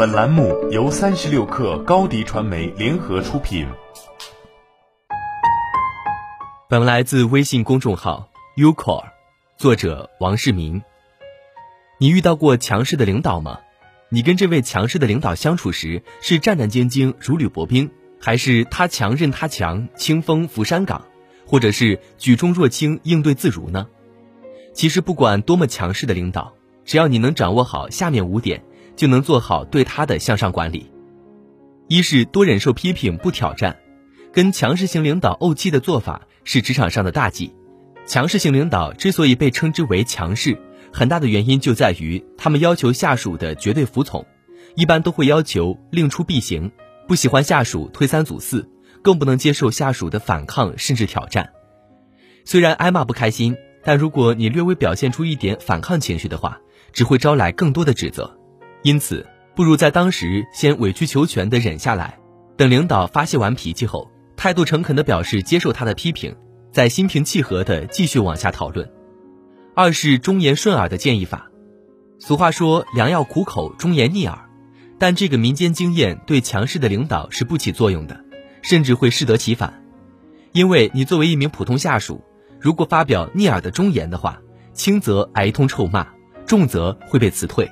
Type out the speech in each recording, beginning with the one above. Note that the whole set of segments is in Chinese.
本栏目由三十六氪高低传媒联合出品。本来自微信公众号 UCore，作者王世民。你遇到过强势的领导吗？你跟这位强势的领导相处时，是战战兢兢、如履薄冰，还是他强任他强、清风拂山岗，或者是举重若轻、应对自如呢？其实，不管多么强势的领导，只要你能掌握好下面五点，就能做好对他的向上管理。一是多忍受批评，不挑战。跟强势型领导怄气的做法是职场上的大忌。强势型领导之所以被称之为强势，很大的原因就在于他们要求下属的绝对服从，一般都会要求令出必行，不喜欢下属推三阻四，更不能接受下属的反抗甚至挑战。虽然挨骂不开心，但如果你略微表现出一点反抗情绪的话，只会招来更多的指责，因此不如在当时先委曲求全的忍下来，等领导发泄完脾气后，态度诚恳的表示接受他的批评，再心平气和的继续往下讨论。二是忠言顺耳的建议法。俗话说良药苦口，忠言逆耳，但这个民间经验对强势的领导是不起作用的，甚至会适得其反。因为你作为一名普通下属，如果发表逆耳的忠言的话，轻则挨一通臭骂。重则会被辞退，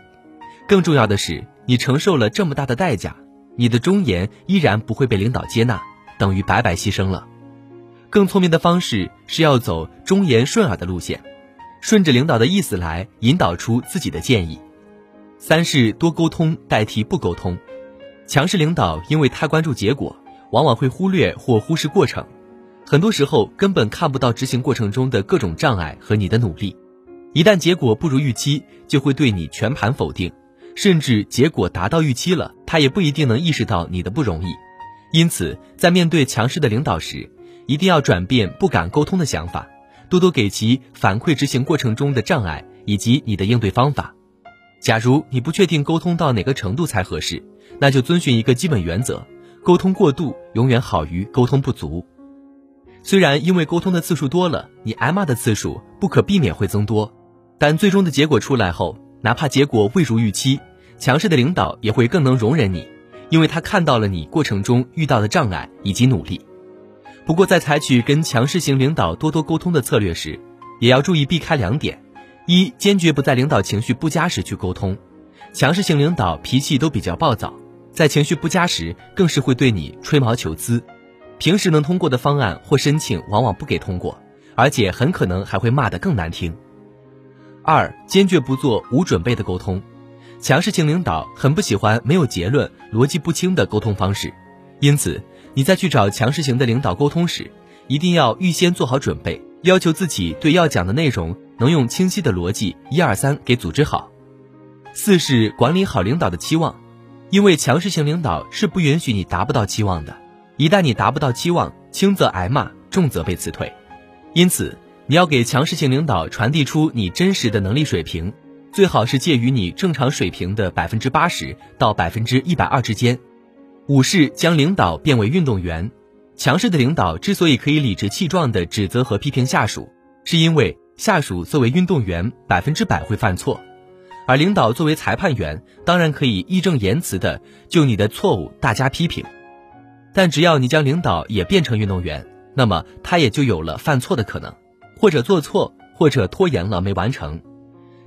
更重要的是，你承受了这么大的代价，你的忠言依然不会被领导接纳，等于白白牺牲了。更聪明的方式是要走忠言顺耳的路线，顺着领导的意思来引导出自己的建议。三是多沟通代替不沟通，强势领导因为太关注结果，往往会忽略或忽视过程，很多时候根本看不到执行过程中的各种障碍和你的努力。一旦结果不如预期，就会对你全盘否定，甚至结果达到预期了，他也不一定能意识到你的不容易。因此，在面对强势的领导时，一定要转变不敢沟通的想法，多多给其反馈执行过程中的障碍以及你的应对方法。假如你不确定沟通到哪个程度才合适，那就遵循一个基本原则：沟通过度永远好于沟通不足。虽然因为沟通的次数多了，你挨骂的次数不可避免会增多。但最终的结果出来后，哪怕结果未如预期，强势的领导也会更能容忍你，因为他看到了你过程中遇到的障碍以及努力。不过，在采取跟强势型领导多多沟通的策略时，也要注意避开两点：一，坚决不在领导情绪不佳时去沟通。强势型领导脾气都比较暴躁，在情绪不佳时更是会对你吹毛求疵，平时能通过的方案或申请往往不给通过，而且很可能还会骂得更难听。二，坚决不做无准备的沟通。强势型领导很不喜欢没有结论、逻辑不清的沟通方式，因此你在去找强势型的领导沟通时，一定要预先做好准备，要求自己对要讲的内容能用清晰的逻辑一二三给组织好。四是管理好领导的期望，因为强势型领导是不允许你达不到期望的，一旦你达不到期望，轻则挨骂，重则被辞退。因此。你要给强势型领导传递出你真实的能力水平，最好是介于你正常水平的百分之八十到百分之一百二之间。五是将领导变为运动员。强势的领导之所以可以理直气壮地指责和批评下属，是因为下属作为运动员百分之百会犯错，而领导作为裁判员，当然可以义正言辞地就你的错误大加批评。但只要你将领导也变成运动员，那么他也就有了犯错的可能。或者做错，或者拖延了没完成，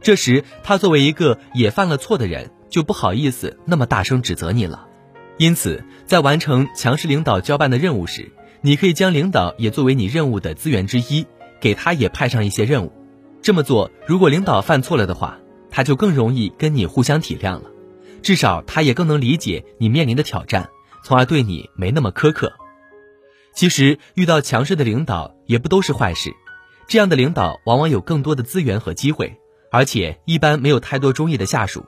这时他作为一个也犯了错的人，就不好意思那么大声指责你了。因此，在完成强势领导交办的任务时，你可以将领导也作为你任务的资源之一，给他也派上一些任务。这么做，如果领导犯错了的话，他就更容易跟你互相体谅了，至少他也更能理解你面临的挑战，从而对你没那么苛刻。其实，遇到强势的领导也不都是坏事。这样的领导往往有更多的资源和机会，而且一般没有太多中意的下属，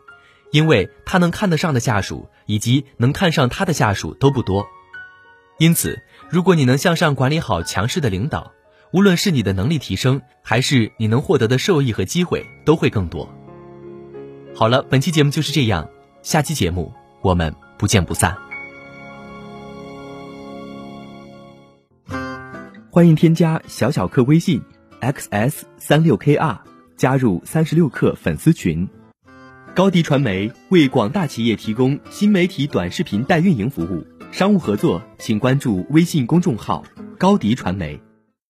因为他能看得上的下属以及能看上他的下属都不多。因此，如果你能向上管理好强势的领导，无论是你的能力提升，还是你能获得的受益和机会，都会更多。好了，本期节目就是这样，下期节目我们不见不散。欢迎添加小小客微信。xs 三六 kr 加入三十六氪粉丝群。高迪传媒为广大企业提供新媒体短视频代运营服务，商务合作请关注微信公众号“高迪传媒”。